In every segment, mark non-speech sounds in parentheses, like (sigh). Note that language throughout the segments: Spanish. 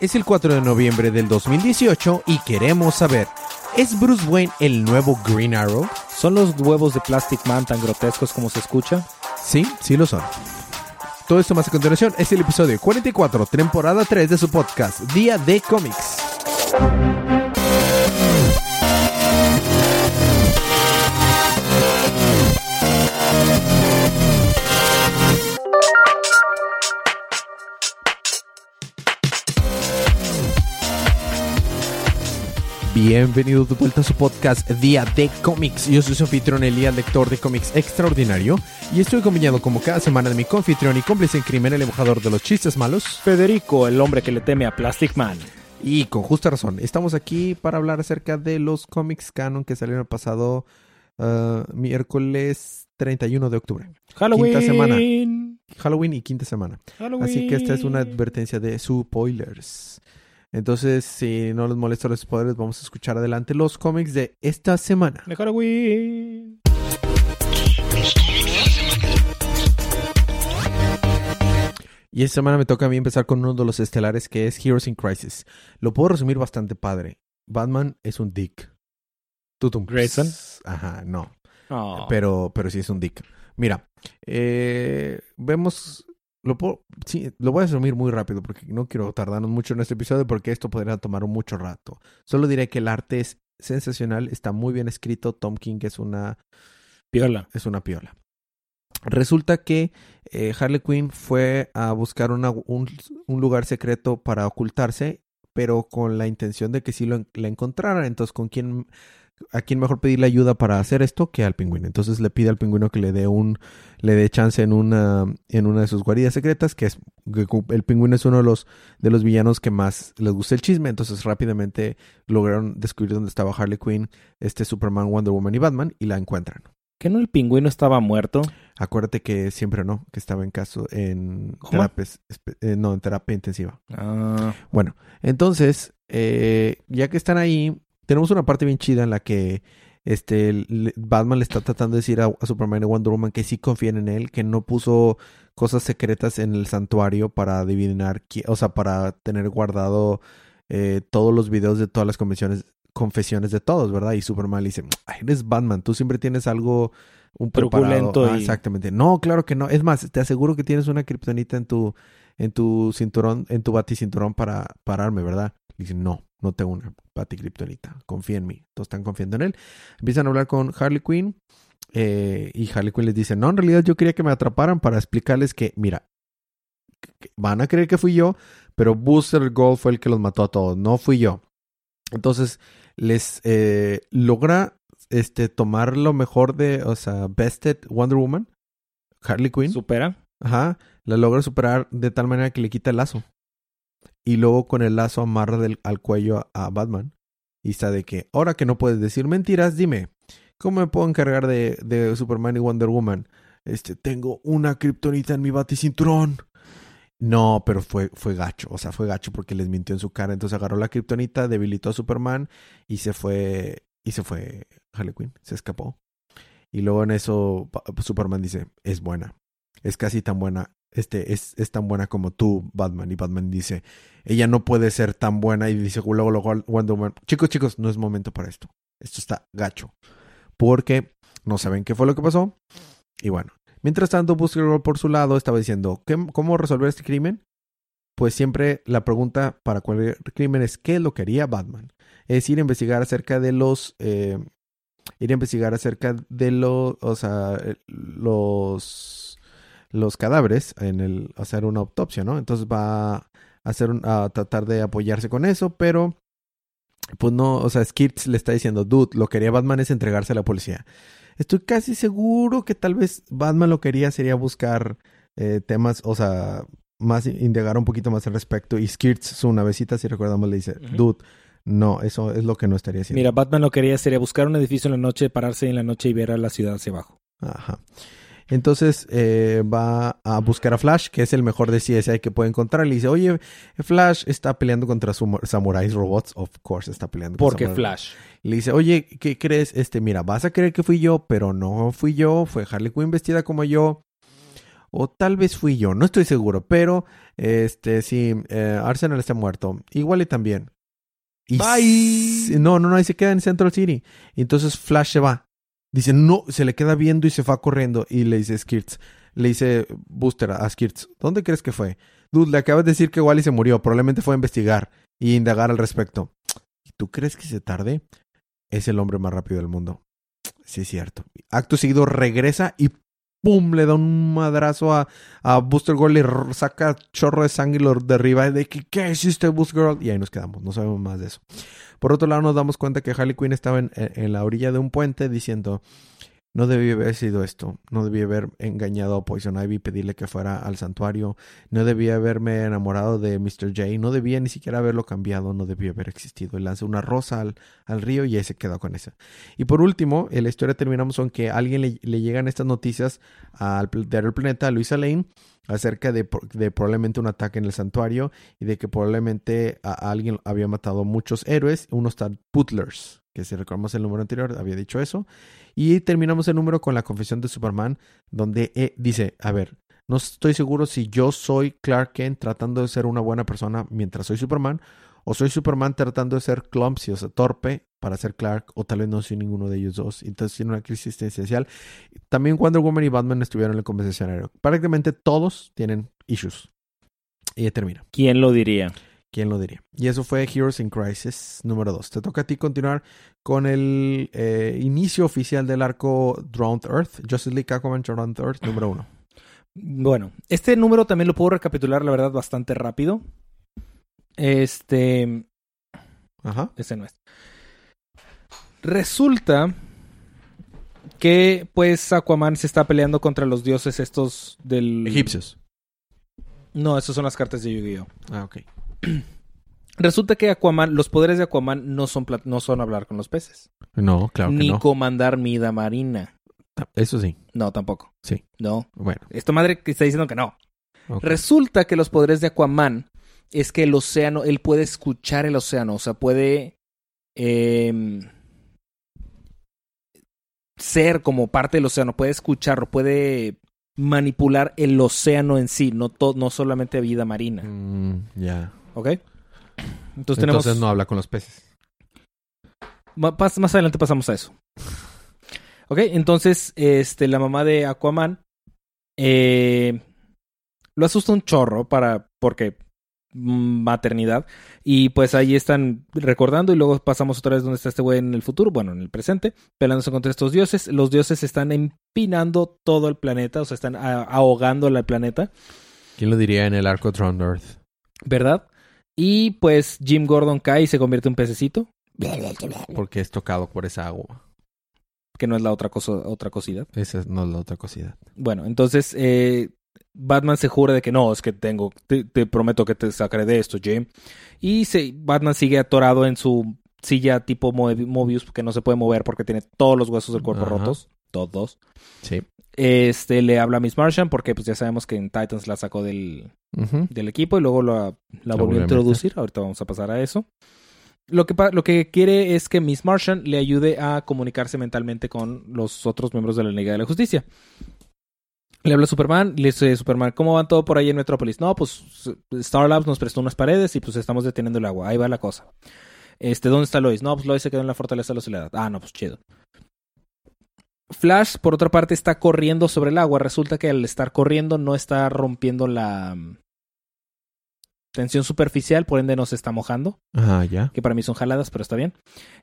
Es el 4 de noviembre del 2018 y queremos saber, ¿es Bruce Wayne el nuevo Green Arrow? ¿Son los huevos de Plastic Man tan grotescos como se escucha? Sí, sí lo son. Todo esto más a continuación es el episodio 44, temporada 3 de su podcast, Día de Cómics. Bienvenido de vuelta a su podcast Día de Cómics. Yo soy su anfitrión Elías, lector de cómics extraordinario, y estoy acompañado como cada semana de mi confitrión y cómplice en crimen, el embajador de los chistes malos, Federico, el hombre que le teme a Plastic Man. Y con justa razón, estamos aquí para hablar acerca de los cómics canon que salieron el pasado uh, miércoles 31 de octubre. Halloween. Quinta semana. Halloween y quinta semana. Halloween. Así que esta es una advertencia de spoilers. Entonces, si no les molesta los spoilers, vamos a escuchar adelante los cómics de esta semana. De Halloween. Y esta semana me toca a mí empezar con uno de los estelares que es Heroes in Crisis. Lo puedo resumir bastante padre. Batman es un dick. Tutum. Grayson. Ajá, no. Oh. Pero, pero sí es un dick. Mira, eh, vemos lo, puedo, sí, lo voy a resumir muy rápido porque no quiero tardarnos mucho en este episodio porque esto podría tomar mucho rato. Solo diré que el arte es sensacional, está muy bien escrito. Tom King es una piola. Es una piola. Resulta que eh, Harley Quinn fue a buscar una, un, un, lugar secreto para ocultarse, pero con la intención de que sí lo, la encontraran. Entonces, ¿con quién a quién mejor pedirle ayuda para hacer esto que al pingüino. Entonces le pide al pingüino que le dé un le dé chance en una en una de sus guaridas secretas, que es que el pingüino es uno de los de los villanos que más les gusta el chisme, entonces rápidamente lograron descubrir dónde estaba Harley Quinn, este Superman, Wonder Woman y Batman y la encuentran. ¿Que no el pingüino estaba muerto? Acuérdate que siempre no, que estaba en caso en terapia, eh, no, en terapia intensiva. Ah. Bueno, entonces, eh, ya que están ahí, tenemos una parte bien chida en la que este Batman le está tratando de decir a, a, Superman y Wonder Woman que sí confían en él, que no puso cosas secretas en el santuario para adivinar, o sea, para tener guardado eh, todos los videos de todas las convenciones, confesiones de todos, ¿verdad? Y Superman le dice, Ay, eres Batman, tú siempre tienes algo un truculento ah, y... exactamente. No, claro que no. Es más, te aseguro que tienes una kriptonita en tu en tu cinturón, en tu baticinturón para pararme, ¿verdad? Y dice, no, no tengo una Pati Kryptonita, confía en mí. Todos están confiando en él. Empiezan a hablar con Harley Quinn eh, y Harley Quinn les dice, no, en realidad yo quería que me atraparan para explicarles que, mira, van a creer que fui yo, pero Booster Gold fue el que los mató a todos, no fui yo. Entonces les eh, logra este, tomar lo mejor de, o sea, Bested Wonder Woman, Harley Quinn. ¿Supera? Ajá, la logra superar de tal manera que le quita el lazo y luego con el lazo amarra al cuello a, a, Batman. Y está de que, ahora que no puedes decir mentiras, dime, ¿cómo me puedo encargar de, de Superman y Wonder Woman? Este, tengo una kriptonita en mi baticinturón. No, pero fue, fue gacho, o sea, fue gacho porque les mintió en su cara. Entonces agarró la kriptonita, debilitó a Superman y se fue, y se fue Harley Quinn, se escapó. Y luego en eso Superman dice, es buena, es casi tan buena este, es, es, tan buena como tú, Batman. Y Batman dice, ella no puede ser tan buena. Y dice, luego, luego Wonder chicos, chicos, no es momento para esto. Esto está gacho. Porque no saben qué fue lo que pasó. Y bueno, mientras tanto, Buster por su lado estaba diciendo, ¿cómo resolver este crimen? Pues siempre la pregunta para cualquier crimen es, ¿qué es lo que haría Batman? Es ir a investigar acerca de los... Eh, ir a investigar acerca de los... O sea, los los cadáveres en el hacer una autopsia, ¿no? Entonces va a hacer un, a tratar de apoyarse con eso, pero pues no, o sea, Skirts le está diciendo, dude, lo que haría Batman es entregarse a la policía. Estoy casi seguro que tal vez Batman lo que haría sería buscar eh, temas, o sea, más indagar un poquito más al respecto. Y Skirts, su navecita, si recordamos, le dice, uh -huh. dude, no, eso es lo que no estaría haciendo. Mira, Batman lo que haría sería buscar un edificio en la noche, pararse en la noche y ver a la ciudad hacia abajo. Ajá. Entonces eh, va a buscar a Flash, que es el mejor de CSI que puede encontrar. Le dice, oye, Flash está peleando contra samuráis robots. Of course, está peleando Porque Flash. Le dice, oye, ¿qué crees? Este, mira, vas a creer que fui yo, pero no fui yo. Fue Harley Quinn vestida como yo. O tal vez fui yo, no estoy seguro. Pero, este, sí, eh, Arsenal está muerto. Igual y también. Y Bye. No, no, no, ahí se queda en Central City. Entonces Flash se va. Dice, no, se le queda viendo y se va corriendo. Y le dice Skirts, le dice Booster a Skirts, ¿dónde crees que fue? Dude, le acabas de decir que Wally se murió. Probablemente fue a investigar y indagar al respecto. ¿Y tú crees que se tarde? Es el hombre más rápido del mundo. Sí, es cierto. Acto seguido regresa y ¡pum! Le da un madrazo a, a Booster Girl, r- saca chorro de sangre y lo derriba. De que, ¿qué hiciste, Booster Girl? Y ahí nos quedamos, no sabemos más de eso. Por otro lado, nos damos cuenta que Harley Quinn estaba en, en la orilla de un puente diciendo: No debía haber sido esto. No debía haber engañado a Poison Ivy y pedirle que fuera al santuario. No debía haberme enamorado de Mr. J. No debía ni siquiera haberlo cambiado. No debía haber existido. Y lanza una rosa al, al río y ahí se quedó con esa. Y por último, en la historia terminamos con que a alguien le, le llegan estas noticias al diario El Planeta, a Luisa Lane, acerca de, de probablemente un ataque en el santuario y de que probablemente alguien había matado muchos héroes, unos tal Putlers, que si recordamos el número anterior había dicho eso. Y terminamos el número con la confesión de Superman, donde eh, dice, a ver, no estoy seguro si yo soy Clark Kent tratando de ser una buena persona mientras soy Superman, o soy Superman tratando de ser clumsy, o sea, torpe para ser Clark, o tal vez no soy ninguno de ellos dos. Entonces tiene una crisis existencial. También Wonder Woman y Batman estuvieron en el conversacionario. Prácticamente todos tienen issues. Y termina. ¿Quién lo diría? ¿Quién lo diría? Y eso fue Heroes in Crisis número 2. Te toca a ti continuar con el eh, inicio oficial del arco Drowned Earth, Justice League Aquaman Drowned Earth número 1. Bueno, este número también lo puedo recapitular, la verdad, bastante rápido. Este. Ajá. Ese no es. Resulta que, pues, Aquaman se está peleando contra los dioses estos del. Egipcios. No, esas son las cartas de Yu-Gi-Oh! Ah, ok. (clears throat) Resulta que Aquaman, los poderes de Aquaman no son, no son hablar con los peces. No, claro que ni no. comandar mida marina. Eso sí. No, tampoco. Sí. No. Bueno. Esta madre que está diciendo que no. Resulta que los poderes de Aquaman es que el océano, él puede escuchar el océano, o sea, puede em, ser como parte del océano, puede escucharlo, puede manipular el océano en sí, no, no solamente vida marina, Mm, ya. ¿Ok? Entonces tenemos... Entonces no habla con los peces. Más adelante pasamos a eso. Ok, entonces, este, la mamá de Aquaman eh, lo asusta un chorro para, porque mm, maternidad. Y pues ahí están recordando y luego pasamos otra vez donde está este güey en el futuro, bueno, en el presente, peleándose contra estos dioses. Los dioses están empinando todo el planeta, o sea, están ahogando al planeta, ¿Quién lo diría en el arco Drowned Earth? ¿verdad? Y pues Jim Gordon cae y se convierte en un pececito, Porque es tocado por esa agua. que no es la otra cosa, otra cosidad. Esa no es la otra cosida. Bueno, entonces eh, Batman se jura de que no, es que tengo, te, te prometo que te sacaré de esto, Jim. Y se, Batman sigue atorado en su silla tipo Mobius, que no se puede mover porque tiene todos los huesos del cuerpo Ajá. rotos. Todos. Sí. Este le habla a Miss Martian porque pues ya sabemos que en Titans la sacó del, del equipo y luego la, la volvió a introducir. Ahorita vamos a pasar a eso. Lo que, lo que quiere es que Miss Martian le ayude a comunicarse mentalmente con los otros miembros de la Liga de la Justicia. Le habla a Superman, le dice Superman, ¿cómo van todo por ahí en Metrópolis? No, pues Star Labs nos prestó unas paredes y pues estamos deteniendo el agua. Ahí va la cosa. Este, ¿dónde está Lois? No, pues Lois se quedó en la fortaleza de la soledad. Ah, no, pues chido. Flash, por otra parte, está corriendo sobre el agua. Resulta que al estar corriendo no está rompiendo la mm, tensión superficial, por ende no se está mojando, Ah, ya. que para mí son jaladas, pero está bien.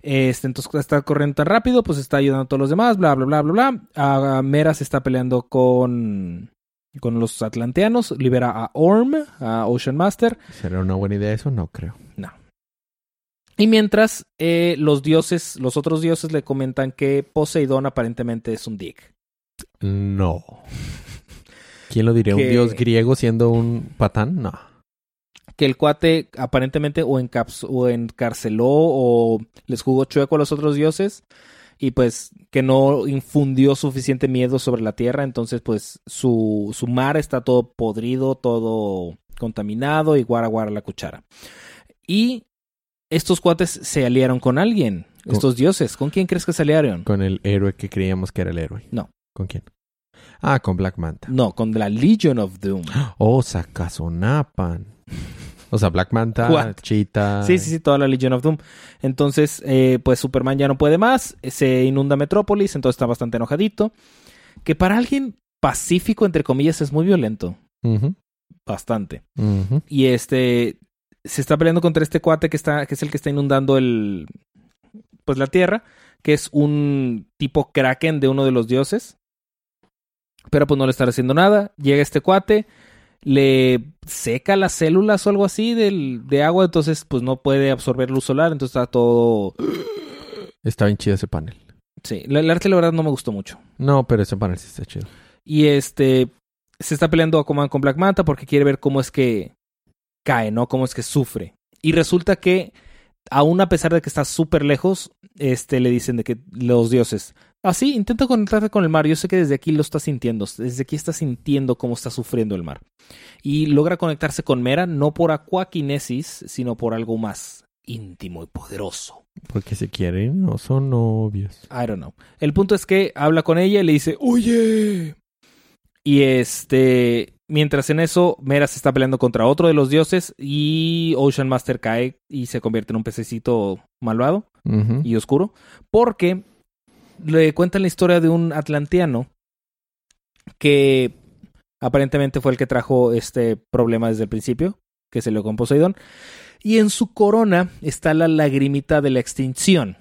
Este, entonces está corriendo tan rápido, pues está ayudando a todos los demás, bla, bla, bla, bla, bla. Ah, Mera se está peleando con, con los atlanteanos, libera a Orm, a Ocean Master, ¿Será una buena idea eso? No creo. Y mientras eh, los dioses, los otros dioses le comentan que Poseidón aparentemente es un dick. No. (laughs) ¿Quién lo diría? Que- ¿Un dios griego siendo un patán? No. Que el cuate aparentemente o, encaps- o encarceló o les jugó chueco a los otros dioses. Y pues que no infundió suficiente miedo sobre la tierra. Entonces pues su, su mar está todo podrido, todo contaminado y guara guara la cuchara. Y estos cuates se aliaron con alguien. Con- Estos dioses. ¿Con quién crees que se aliaron? Con el héroe que creíamos que era el héroe. No. ¿Con quién? Ah, con Black Manta. No, con la Legion of Doom. (gasps) Oh, Sakazonapan. O sea, Black Manta, What? Cheetah. Sí, sí, sí, toda la Legion of Doom. Entonces, eh, pues Superman ya no puede más, se inunda Metrópolis, entonces está bastante enojadito. Que para alguien pacífico, entre comillas, es muy violento. Bastante. Y este se está peleando contra este cuate que está, que es el que está inundando el pues la tierra, que es un tipo kraken de uno de los dioses. Pero pues no le está haciendo nada. Llega este cuate, le seca las células o algo así del, de agua, entonces pues no puede absorber luz solar, entonces está todo... (gasps) Está bien chido ese panel. Sí, el arte la verdad no me gustó mucho. No, pero ese panel sí está chido. Y este se está peleando Aquaman con Black Manta porque quiere ver cómo es que cae, ¿no? Cómo es que sufre. Y resulta que, aún a pesar de que está súper lejos, este le dicen de que los dioses. Ah, sí, intenta conectarte con el mar. Yo sé que desde aquí lo está sintiendo. Desde aquí está sintiendo cómo está sufriendo el mar. Y logra conectarse con Mera, no por aquaquinesis, sino por algo más íntimo y poderoso. Porque se quieren o son novios. I don't know. El punto es que habla con ella y le dice, oye. Y este, mientras en eso, Mera se está peleando contra otro de los dioses y Ocean Master cae y se convierte en un pececito malvado y oscuro. Porque le cuentan la historia de un atlanteano que aparentemente fue el que trajo este problema desde el principio, que se le con Poseidón. Y en su corona está la lagrimita de la extinción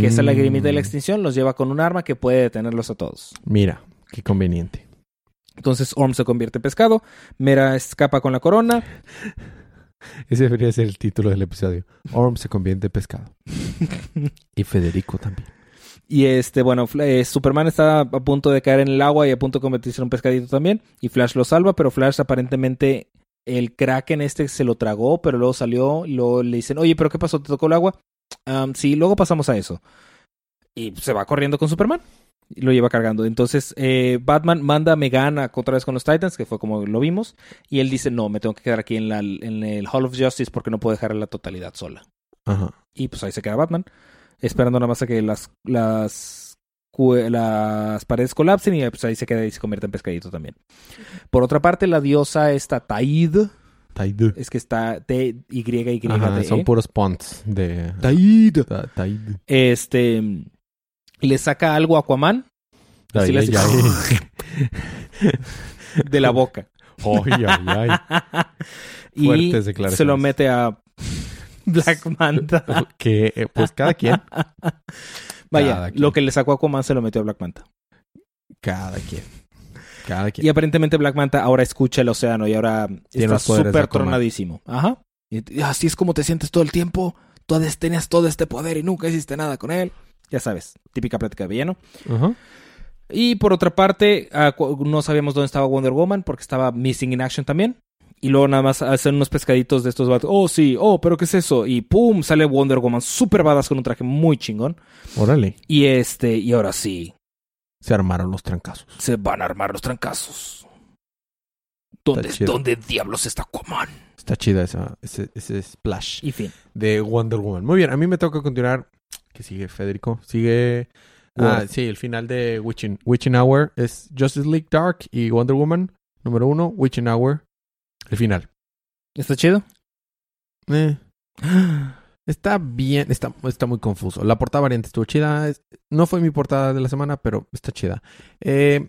que esa lagrimita de la Mm. extinción los lleva con un arma que puede detenerlos a todos. Mira, qué conveniente. Entonces Orm se convierte en pescado, Mera escapa con la corona, (laughs) Ese debería ser el título del episodio. Orm se convierte en pescado. (laughs) Y Federico también. y este, bueno, eh, Superman está a punto de caer en el agua y a punto de convertirse en un pescadito también, y Flash lo salva, pero Flash aparentemente el Kraken este se lo tragó, pero luego salió y luego le dicen, oye, pero ¿qué pasó? ¿Te tocó el agua? "Am, sí, luego pasamos a eso. Y se va corriendo con Superman. Lo lleva cargando. Entonces, eh, Batman manda a Megan a otra vez con los Titans, que fue como lo vimos. Y él dice, no, me tengo que quedar aquí en, la, en el Hall of Justice porque no puedo dejar la totalidad sola. Ajá. Y pues ahí se queda Batman, esperando nada más a que las, las, las paredes colapsen y pues ahí se queda y se convierte en pescadito también. Por otra parte, la diosa esta Taid, Taid. es que está T-Y-Y-D. Ajá, son puros ponts de... Taid. Ta- Taid. Este, le saca algo a Aquaman Así Ay, le hace- (laughs) de la boca. Ay, ay, ay. (laughs) y se lo mete a Black (laughs) Manta. Que, eh, pues cada quien. Vaya, Cada quien. lo que le sacó a Aquaman se lo metió a Black Manta. Cada quien. Cada quien. Y aparentemente Black Manta ahora escucha el océano y ahora Tiene está súper tronadísimo. Ajá. Y, así es como te sientes todo el tiempo. Tú tenías todo este poder y nunca hiciste nada con él. Ya sabes, típica plática de villano. Ajá. Y por otra parte, ah, no sabíamos dónde estaba Wonder Woman porque estaba missing in action también. Y luego nada más hacen unos pescaditos de estos vatos. Oh, sí, oh, pero ¿qué es eso? Y pum, sale Wonder Woman super badass con un traje muy chingón. Órale. Y este, y ahora sí, Se armaron los trancazos. se van a armar los trancazos. ¿Dónde. ¿dónde diablos está Aquaman? Está chida esa, ese, ese splash Y fin. de Wonder Woman. Muy bien, a mí me toca continuar. ¿Qué sigue, Federico? Sigue. Ah, sí, el final de Witching, Witching Hour es Justice League Dark y Wonder Woman. Número uno, Witching Hour. El final. ¿Está chido? Eh, (gasps) está bien, está, está muy confuso. La portada variante estuvo chida. no fue mi portada de la semana, pero está chida. Eh,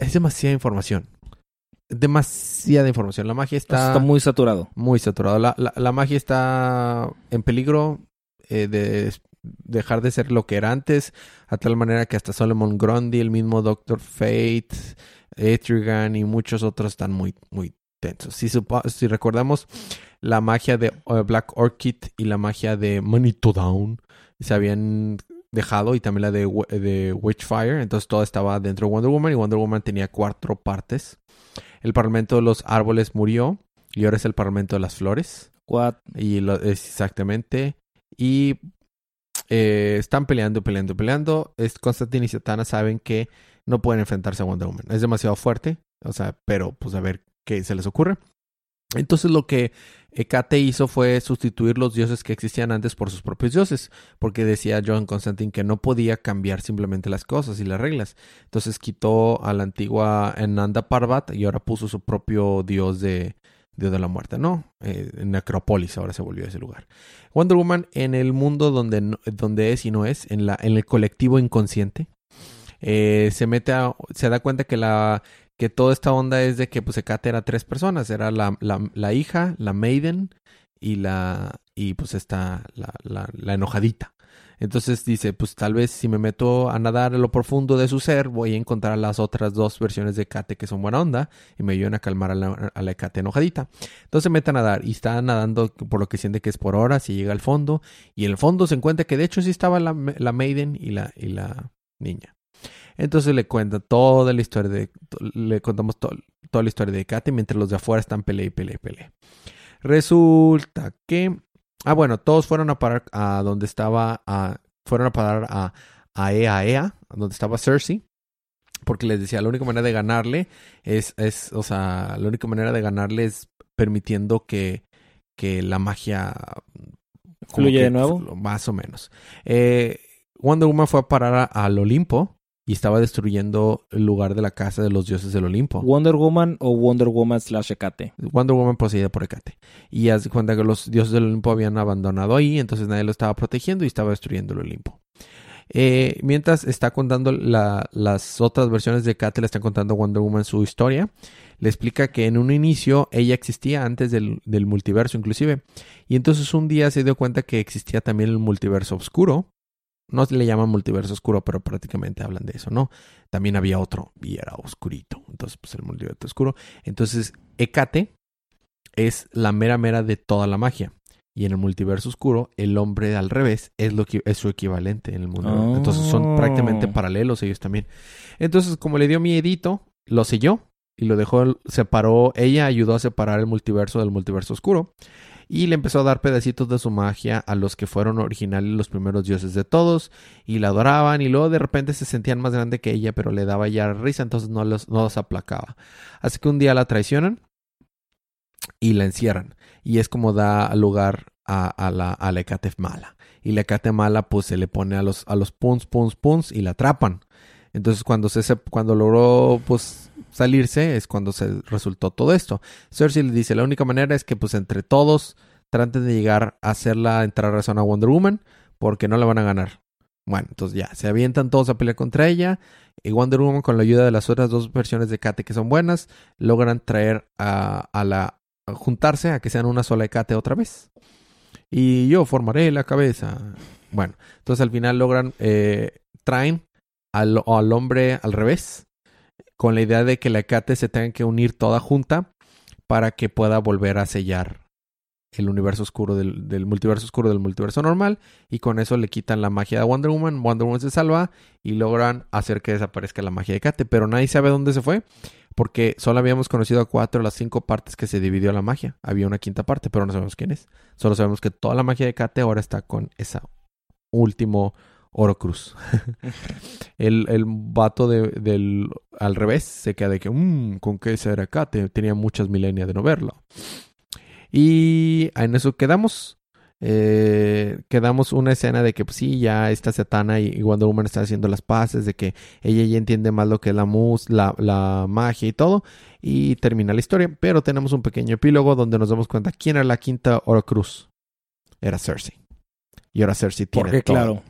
es demasiada información. Demasiada información. La magia está, Está muy saturado. muy saturada. La, la, la magia está en peligro eh, de dejar de ser lo que era antes, a tal manera que hasta Solomon Grundy, el mismo Doctor Fate, Etrigan y muchos otros están muy, muy tensos. Si, recordamos, la magia de eh, Black Orchid y la magia de Manito Down se habían dejado y también la de, Wi- de Witchfire, entonces todo estaba dentro de Wonder Woman y Wonder Woman tenía cuatro partes. El Parlamento de los Árboles murió y ahora es el Parlamento de las Flores. What? Y lo, es exactamente. Y eh, están peleando, peleando, peleando. Es, Constantine y Satana saben que no pueden enfrentarse a Wonder Woman. Es demasiado fuerte. O sea, pero pues a ver qué se les ocurre. Entonces lo que Hecate hizo fue sustituir los dioses que existían antes por sus propios dioses, porque decía John Constantine que no podía cambiar simplemente las cosas y las reglas. Entonces quitó a la antigua Enanda Parvat y ahora puso su propio dios de, dios de la muerte, ¿no? Eh, Necrópolis ahora se volvió ese lugar. Wonder Woman en el mundo donde, donde es y no es, en, la, en el colectivo inconsciente, eh, se mete a, se da cuenta que la que toda esta onda es de que pues Hecate era tres personas, era la, la, hija, la maiden y la y pues esta la, la, la enojadita. Entonces dice, pues tal vez si me meto a nadar en lo profundo de su ser, voy a encontrar las otras dos versiones de Hecate que son buena onda y me ayudan a calmar a la, a la Hecate enojadita. Entonces se mete a nadar y está nadando por lo que siente que es por horas y llega al fondo y en el fondo se encuentra que de hecho sí estaba la, la maiden y la, y la niña. Entonces le cuenta toda la historia de. Le contamos to- toda la historia de Kate mientras los de afuera están pele y pele y pele. Resulta que. Ah, bueno, todos fueron a parar a donde estaba. A, fueron a parar a, a Ea Ea, donde estaba Cersei. Porque les decía, la única manera de ganarle es, es, o sea, la única manera de ganarle es permitiendo que, que la magia ¿Fluye que de nuevo? Más o menos. Eh, Wonder Woman fue a parar a- al Olimpo y estaba destruyendo el lugar de la casa de los dioses del Olimpo. Wonder Woman o Wonder Woman slash Hecate. Wonder Woman poseída por Hecate. Y haz de cuenta que los dioses del Olimpo habían abandonado ahí, entonces nadie lo estaba protegiendo y estaba destruyendo el Olimpo. Eh, mientras está contando la- las otras versiones de Hecate, le están contando Wonder Woman su historia. Le explica que en un inicio ella existía antes del, del multiverso inclusive. Y entonces un día se dio cuenta que existía también el multiverso oscuro. No se le llaman multiverso oscuro, pero prácticamente hablan de eso, ¿no? También había otro y era oscurito. Entonces, pues el multiverso oscuro. Entonces, Hecate es la mera mera de toda la magia. Y en el multiverso oscuro, el hombre al revés es lo que es su equivalente en el mundo. Oh. Entonces son prácticamente paralelos ellos también. Entonces, como le dio miedito, lo selló y lo dejó, separó, ella ayudó a separar el multiverso del multiverso oscuro. Y le empezó a dar pedacitos de su magia a los que fueron originales los primeros dioses de todos. Y la adoraban. Y luego de repente se sentían más grande que ella, pero le daba ya risa, entonces no los, no los aplacaba. Así que un día la traicionan y la encierran. Y es como da lugar a, la, a mala. Y la Hecate mala pues se le pone a los, a los puns, puns, puns y la atrapan. Entonces cuando, se, cuando logró pues salirse es cuando se resultó todo esto. Cersei le dice, la única manera es que pues entre todos traten de llegar a hacerla entrar razón a Wonder Woman porque no la van a ganar. Bueno, entonces ya, se avientan todos a pelear contra ella y Wonder Woman con la ayuda de las otras dos versiones de Kate que son buenas logran traer a, a la a juntarse a que sean una sola Kate otra vez. Y yo formaré la cabeza. Bueno, entonces al final logran eh, traen al, al hombre al revés con la idea de que la Hecate se tenga que unir toda junta para que pueda volver a sellar el universo oscuro del, del multiverso oscuro del multiverso normal y con eso le quitan la magia de Wonder Woman, Wonder Woman se salva y logran hacer que desaparezca la magia de Hecate, pero nadie sabe dónde se fue porque solo habíamos conocido a cuatro de las cinco partes que se dividió la magia. Había una quinta parte, pero no sabemos quién es. Solo sabemos que toda la magia de Hecate ahora está con esa último Oro Cruz. (laughs) el, el vato de, del al revés se queda de que, mmm, ¿con qué será Hecate? Tenía muchas milenias de no verlo. Y en eso quedamos. Eh, quedamos una escena de que pues, sí, ya esta Satana y, Wonder Woman están haciendo las paces, de que ella ya entiende más lo que es la mus, la, la magia y todo, y termina la historia. Pero tenemos un pequeño epílogo donde nos damos cuenta quién era la quinta Horcrux. Era Cersei. Y ahora Cersei tiene Porque todo claro,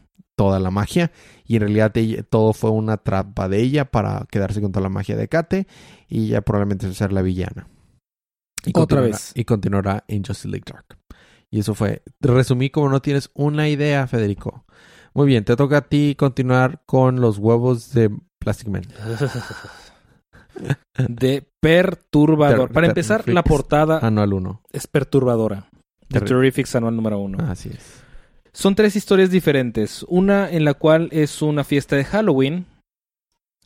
toda la magia y en realidad todo fue una trampa de ella para quedarse con toda la magia de Kate y ya probablemente ser la villana. Y Otra continuará- vez. Y continuará en Justice League Dark. Y eso fue. Resumí como no tienes una idea, Federico. Muy bien, te toca a ti continuar con los huevos de Plastic Man. (laughs) de perturbador. Ter- Para empezar, la portada Anual 1. es perturbadora. The Terri- Terrifics anual número uno. Así es. Son tres historias diferentes. Una en la cual es una fiesta de Halloween,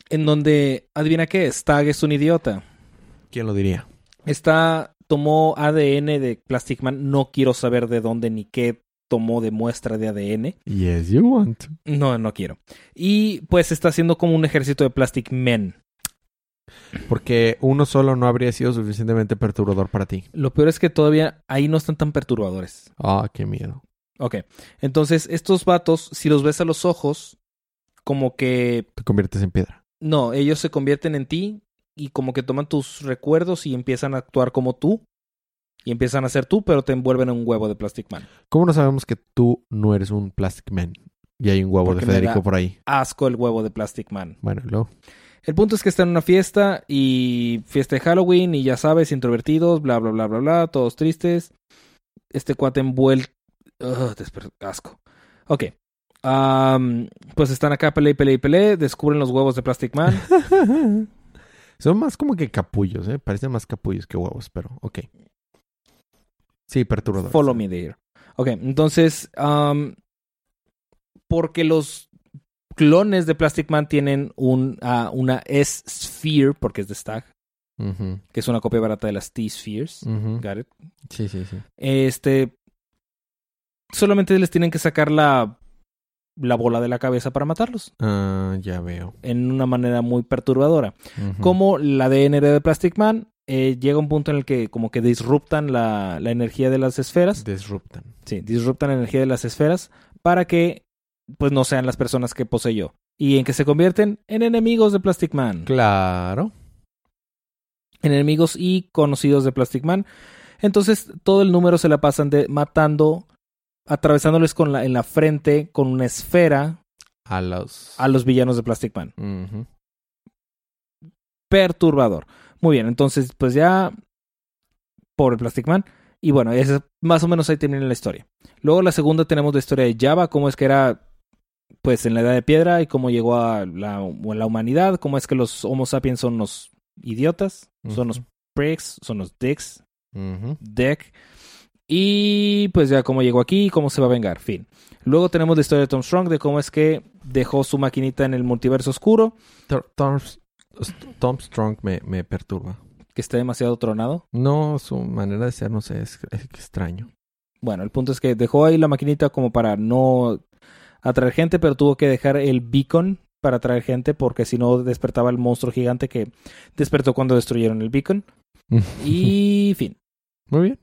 en donde, adivina qué, Stag es un idiota. ¿Quién lo diría? Está, tomó ADN de Plastic Man, no quiero saber de dónde ni qué tomó de muestra de ADN. Yes, you want. No, no quiero. Y pues está haciendo como un ejército de Plastic Men. Porque uno solo no habría sido suficientemente perturbador para ti. Lo peor es que todavía ahí no están tan perturbadores. Ah, qué miedo. Ok. Entonces, estos vatos, si los ves a los ojos, como que. Te conviertes en piedra. No, ellos se convierten en ti y como que toman tus recuerdos y empiezan a actuar como tú. Y empiezan a ser tú, pero te envuelven en un huevo de Plastic Man. ¿Cómo no sabemos que tú no eres un Plastic Man? Y hay un huevo Porque de me Federico da- por ahí. Asco el huevo de Plastic Man. Bueno, y luego. El punto es que están en una fiesta y fiesta de Halloween y ya sabes, introvertidos, bla, bla, bla, bla, bla, todos tristes. Este cuate envuelto... Ugh, asco. Ok. Pues están acá, pele y pele y pele, descubren los huevos de Plastic Man. (laughs) Son más como que capullos, ¿eh? Parecen más capullos que huevos, pero ok. Sí, perturbador. Follow me there. Ok, entonces, porque los clones de Plastic Man tienen un, ah, una S-Sphere, porque es de Stag, que es una copia barata de las T-Spheres. Got it. Sí, sí, sí. Este. Solamente les tienen que sacar la, la bola de la cabeza para matarlos. Ah, ya veo. En una manera muy perturbadora. Ujú. Como la DNR de Plastic Man eh, llega a un punto en el que como que disruptan la, la energía de las esferas. Disruptan. Sí, disruptan la energía de las esferas para que pues no sean las personas que poseyó. Y en que se convierten en enemigos de Plastic Man. Claro. En enemigos y conocidos de Plastic Man. Entonces todo el número se la pasan de matando, atravesándoles con la, en la frente con una esfera A los. a los villanos de Plastic Man. Perturbador. Muy bien, entonces pues ya pobre Plastic Man. Y bueno, ese- más o menos ahí termina la historia. Luego la segunda tenemos la historia de Java, cómo es que era pues en la edad de piedra y cómo llegó a la, a la humanidad, cómo es que los Homo sapiens son los idiotas, son los pricks, son los dicks, Ujú. deck. Y pues ya cómo llegó aquí cómo se va a vengar, fin. Luego tenemos la historia de Tom Strong, de cómo es que dejó su maquinita en el multiverso oscuro, Tom Strong me, me perturba. que está demasiado tronado. No, su manera de ser, no sé, es, es extraño. Bueno, el punto es que dejó ahí la maquinita como para no atraer gente, pero tuvo que dejar el beacon para atraer gente porque si no despertaba el monstruo gigante que despertó cuando destruyeron el beacon. (laughs) Y fin. Muy bien.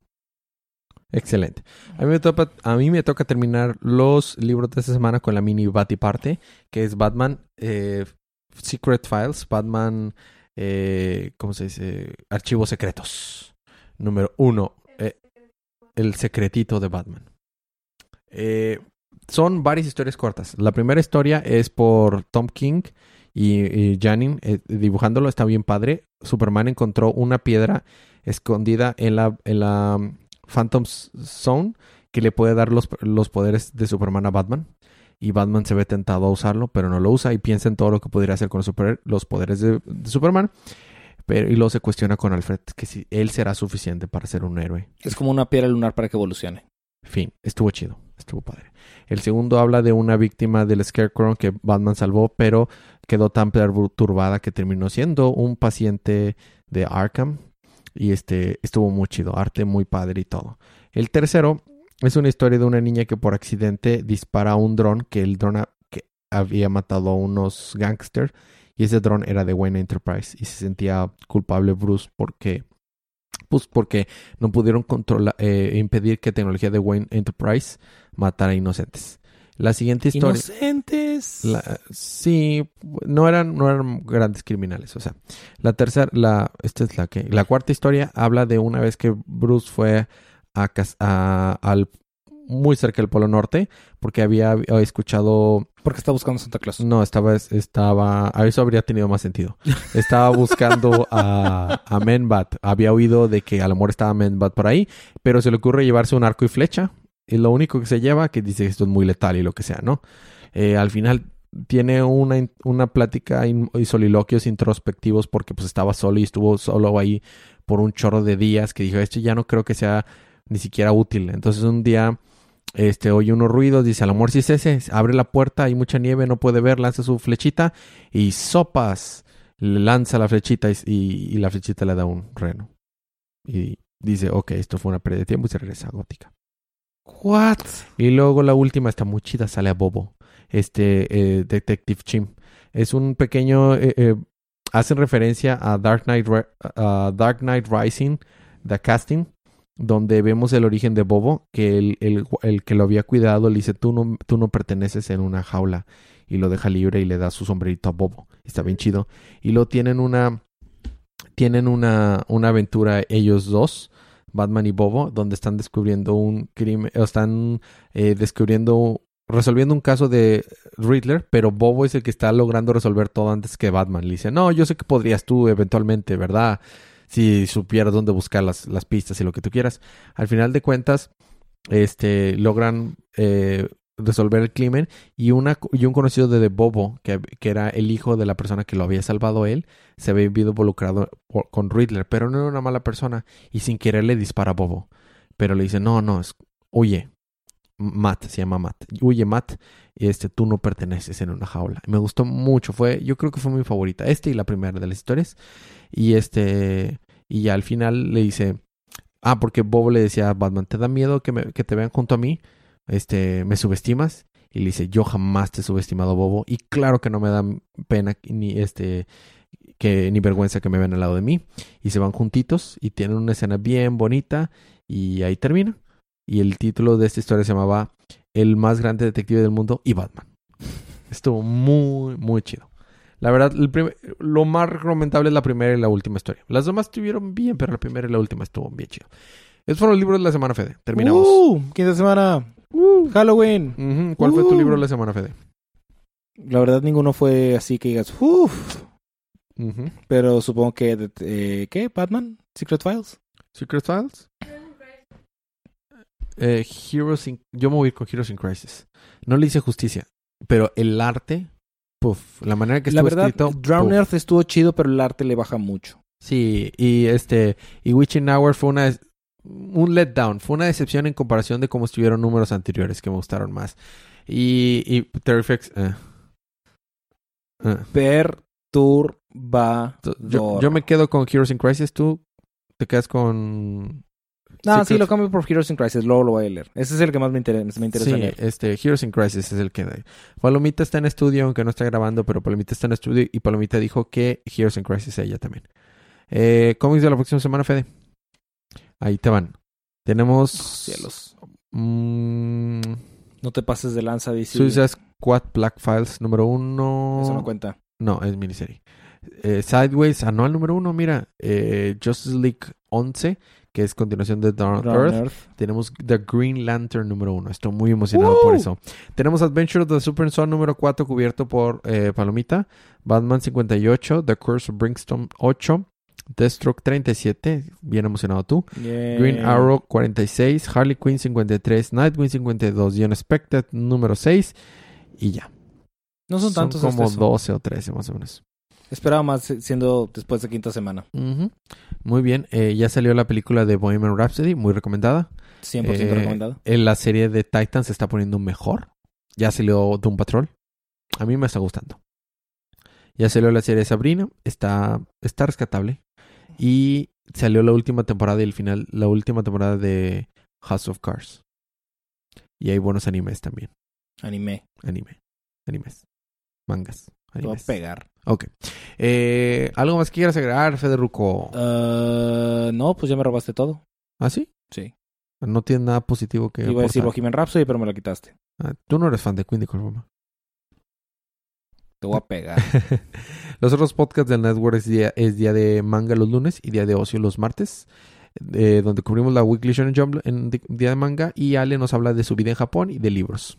Excelente. A mí, me toca, a mí me toca terminar los libros de esta semana con la mini Batty parte, que es Batman eh, Secret Files, Batman, eh, ¿cómo se dice? Archivos secretos. Número uno, eh, el secretito de Batman. Son varias historias cortas. La primera historia es por Tom King y, y Janin eh, dibujándolo, está bien padre. Superman encontró una piedra escondida en la, Phantom Zone que le puede dar los, los poderes de Superman a Batman. Y Batman se ve tentado a usarlo, pero no lo usa y piensa en todo lo que podría hacer con los, super- los poderes de, de Superman. Pero, y luego se cuestiona con Alfred que si él será suficiente para ser un héroe. Es como una piedra lunar para que evolucione. Fin, estuvo chido, estuvo padre. El segundo habla de una víctima del Scarecrow que Batman salvó, pero quedó tan perturbada que terminó siendo un paciente de Arkham. Y este estuvo muy chido, arte muy padre y todo. El tercero es una historia de una niña que por accidente dispara un dron que el dron había matado a unos gangsters. Y ese dron era de Wayne Enterprise. Y se sentía culpable Bruce porque pues porque no pudieron controlar, eh, impedir que tecnología de Wayne Enterprise matara inocentes. La siguiente historia. Inocentes. La- sí, no eran, no eran grandes criminales. O sea, la tercera, la, esta es la que, la cuarta historia habla de una vez que Bruce fue a, a- al muy cerca del Polo Norte porque había, había escuchado Porque está buscando Santa Claus. no, estaba, estaba, a eso habría tenido más sentido. Estaba buscando a, a Menbat. Había oído de que a lo mejor estaba Menbat por ahí, pero se le ocurre llevarse un arco y flecha. Y lo único que se lleva, que dice que esto es muy letal y lo que sea, ¿no? Eh, al final tiene una, una plática y soliloquios introspectivos porque pues estaba solo y estuvo solo ahí por un chorro de días que dijo, esto ya no creo que sea ni siquiera útil. Entonces un día este oye unos ruidos, dice, al amor si es ese, abre la puerta, hay mucha nieve, no puede ver, lanza su flechita y sopas, lanza la flechita y, y- y la flechita le da un reno. Y dice, ok, esto fue una pérdida de tiempo y se regresa a Gótica. What? Y luego la última está muy chida, sale a Bobo, este eh, Detective Chim. Es un pequeño eh, eh, hacen referencia a Dark Knight, Dark Knight Rising, The Casting, donde vemos el origen de Bobo, que el, el- el que lo había cuidado le dice, tú no, tú no perteneces en una jaula, y lo deja libre y le da su sombrerito a Bobo. Está bien chido. Y luego tienen una, tienen una, una aventura ellos dos, Batman y Bobo, donde están descubriendo un crimen, o están eh, descubriendo, resolviendo un caso de Riddler, pero Bobo es el que está logrando resolver todo antes que Batman. Le dice, no, yo sé que podrías tú eventualmente, ¿verdad? Si supieras dónde buscar las, las pistas y lo que tú quieras. Al final de cuentas, este, logran eh, resolver el crimen y, una, y un conocido de, Bobo, que, era el hijo de la persona que lo había salvado él, se había visto involucrado con Riddler, pero no era una mala persona y sin querer le dispara a Bobo. Pero le dice, no, no, es, huye. Matt, se llama Matt. Huye, Matt, este, tú no perteneces en una jaula. Me gustó mucho, fue, yo creo que fue mi favorita, este y la primera de las historias. Y este, y al final le dice, ah, porque Bobo le decía a Batman, ¿te da miedo que, me- que te vean junto a mí? Este, ¿me subestimas? Y le dice, yo jamás te he subestimado, Bobo. Y claro que no me da pena ni este que ni vergüenza que me vean al lado de mí. Y se van juntitos y tienen una escena bien bonita y ahí termina. Y el título de esta historia se llamaba El más grande detective del mundo y Batman. Estuvo muy, muy chido. La verdad, el lo más recomendable es la primera y la última historia. Las demás estuvieron bien, pero la primera y la última estuvo bien chido. Esos fueron los libros de la semana, Fede. Terminamos. Uh, quinta semana. Halloween. Ujú. ¿Cuál fue tu Uh. libro de la semana, Fede? La verdad, ninguno fue así que digas, uff. Pero supongo que, eh, ¿qué? ¿Batman? ¿Secret Files? Secret Files. Eh, Heroes in- Yo me voy a ir con Heroes in Crisis. No le hice justicia, pero el arte, puff, la manera que La estuvo verdad, escrito. Drown puff. Earth estuvo chido, pero el arte le baja mucho. Sí, y este, y Witching Hour fue una un letdown, fue una decepción en comparación de cómo estuvieron números anteriores que me gustaron más. Y, y Terrifix, eh. Eh. Perturbador. Yo, yo me quedo con Heroes in Crisis, tú te quedas con No, sí, lo cambio por Heroes in Crisis. Luego lo voy a leer. Ese es el que más me interesa, me interesa Sí, leer. este, Heroes in Crisis es el que... Palomita está en estudio, aunque no está grabando, pero Palomita está en estudio y Palomita dijo que Heroes in Crisis ella también. Eh, cómics de la próxima semana, Fede. Ahí te van. Tenemos... Cielos. mm, No te pases de lanza, DC. Suicide Squad Black Files número uno. Eso no cuenta. No, es miniserie. Eh, Sideways, anual número uno, mira. Eh, Justice League 11, que es continuación de Drown Earth. Earth. Tenemos The Green Lantern número uno. Estoy muy emocionado por eso. Tenemos Adventure of the Super Son número 4 cubierto por eh, Palomita. Batman 58. The Curse of Brimstone 8. Deathstroke 37. Bien emocionado tú. Yeah. Green Arrow 46. Harley Quinn 53. Nightwing 52. The Unexpected número 6. Y ya. No son tantos Son como eso. 12 o 13 más o menos. Esperaba más eh, siendo después de quinta semana. Muy bien. Eh, ya salió la película de Bohemian Rhapsody. Muy recomendada. 100% Eh, recomendado. En la serie de Titan se está poniendo mejor. Ya salió Doom Patrol. A mí me está gustando. Ya salió la serie de Sabrina. Está, está rescatable. Y salió la última temporada y el final, la última temporada de House of Cards. Y hay buenos animes también. Anime. Anime. Animes. Mangas. Te voy a Animes. pegar. Ok. Eh, ¿Algo más que quieras agregar, Federico? Ah, no, pues ya me robaste todo. ¿Ah, sí? Sí. No tiene nada positivo que Iba a decir. Bohemian Rhapsody, pero me lo quitaste. Ah, tú no eres fan de Queen de Coloma. Te voy a pegar. (laughs) los otros podcasts del network es día, es día de manga los lunes y día de ocio los martes, eh, donde cubrimos la Weekly Shonen Jump en día de manga y Ale nos habla de su vida en Japón y de libros.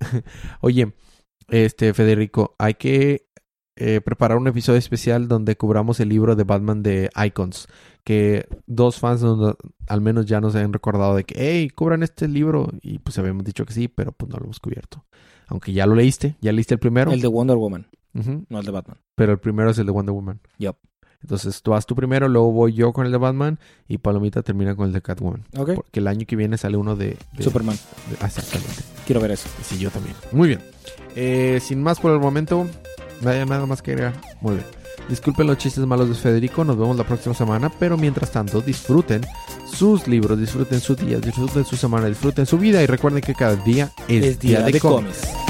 (laughs) Oye, este Federico, hay que eh, preparar un episodio especial donde cubramos el libro de Batman de Icons, que dos fans al menos ya nos han recordado de que, hey, cubran este libro y pues habíamos dicho que sí, pero pues no lo hemos cubierto. Aunque ya lo leíste, ya leíste el primero. el de Wonder Woman, no el de Batman. pero el primero es el de Wonder Woman. Yup. Entonces tú vas tú primero, luego voy yo con el de Batman y Palomita termina con el de Catwoman. Ok. Porque el año que viene sale uno de... de- Superman. de- ah, exactamente. Quiero ver eso. Sí, yo también. Muy bien. Eh, sin más por el momento, no hay nada más que agregar. Muy bien. Disculpen los chistes malos de Federico, nos vemos la próxima semana, pero mientras tanto disfruten sus libros, disfruten su día, disfruten su semana, disfruten su vida y recuerden que cada día es, Es día de cómics. cómics.